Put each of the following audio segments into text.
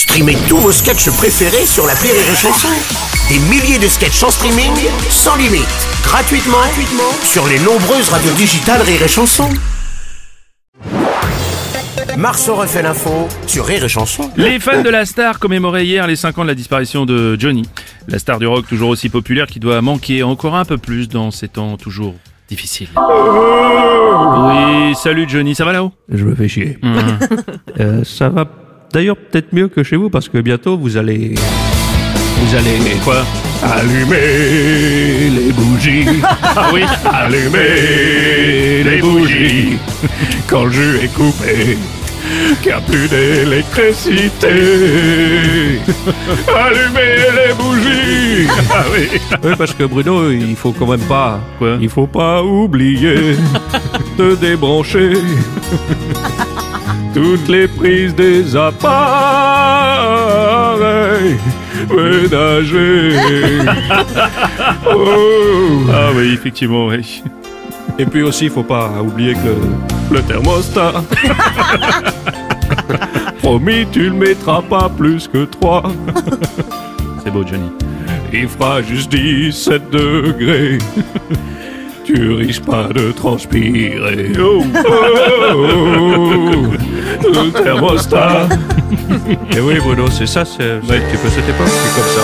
Streamez tous vos sketchs préférés sur la Rire et Chanson. Des milliers de sketchs en streaming, sans limite, gratuitement, gratuitement sur les nombreuses radios digitales Rire et Chanson. Marceau refait l'info sur Rire et Chanson. Les fans de la star commémoraient hier les 5 ans de la disparition de Johnny. La star du rock toujours aussi populaire qui doit manquer encore un peu plus dans ces temps toujours difficiles. Oui, salut Johnny, ça va là-haut? Je me fais chier. Euh, ça va d'ailleurs peut-être mieux que chez vous parce que bientôt vous allez. Vous allez. Quoi? Allumer les bougies. Ah oui Allumer les bougies. Quand le jus est coupé. Qu'il n'y a plus d'électricité. Allumer les bougies. Ah oui Oui, parce que Bruno, il faut quand même pas. Quoi? Il faut pas oublier de débrancher toutes les prises des appareils ménagers. Oh. Ah oui, effectivement, oui. Et puis aussi, il faut pas oublier que le thermostat. Promis, tu le mettras pas plus que 3. C'est beau Johnny. Il fera juste 17 degrés. Tu risques pas de transpirer. Oh, oh, oh, thermostat. Et oui, Bruno, c'est ça, c'est un petit peu cette époque, c'est comme ça.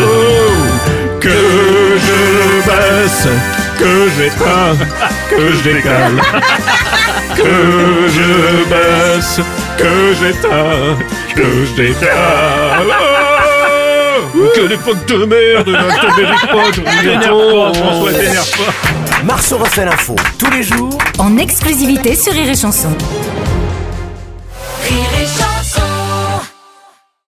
Oh, que je baisse, que j'éteins, que je décale. Que je baisse, que j'éteins, que je décale. Oh, que l'époque de merde, là, je te mérite pas, je. François, t'énerve pas Marceau refait l'info tous les jours en exclusivité sur Rire et Chanson.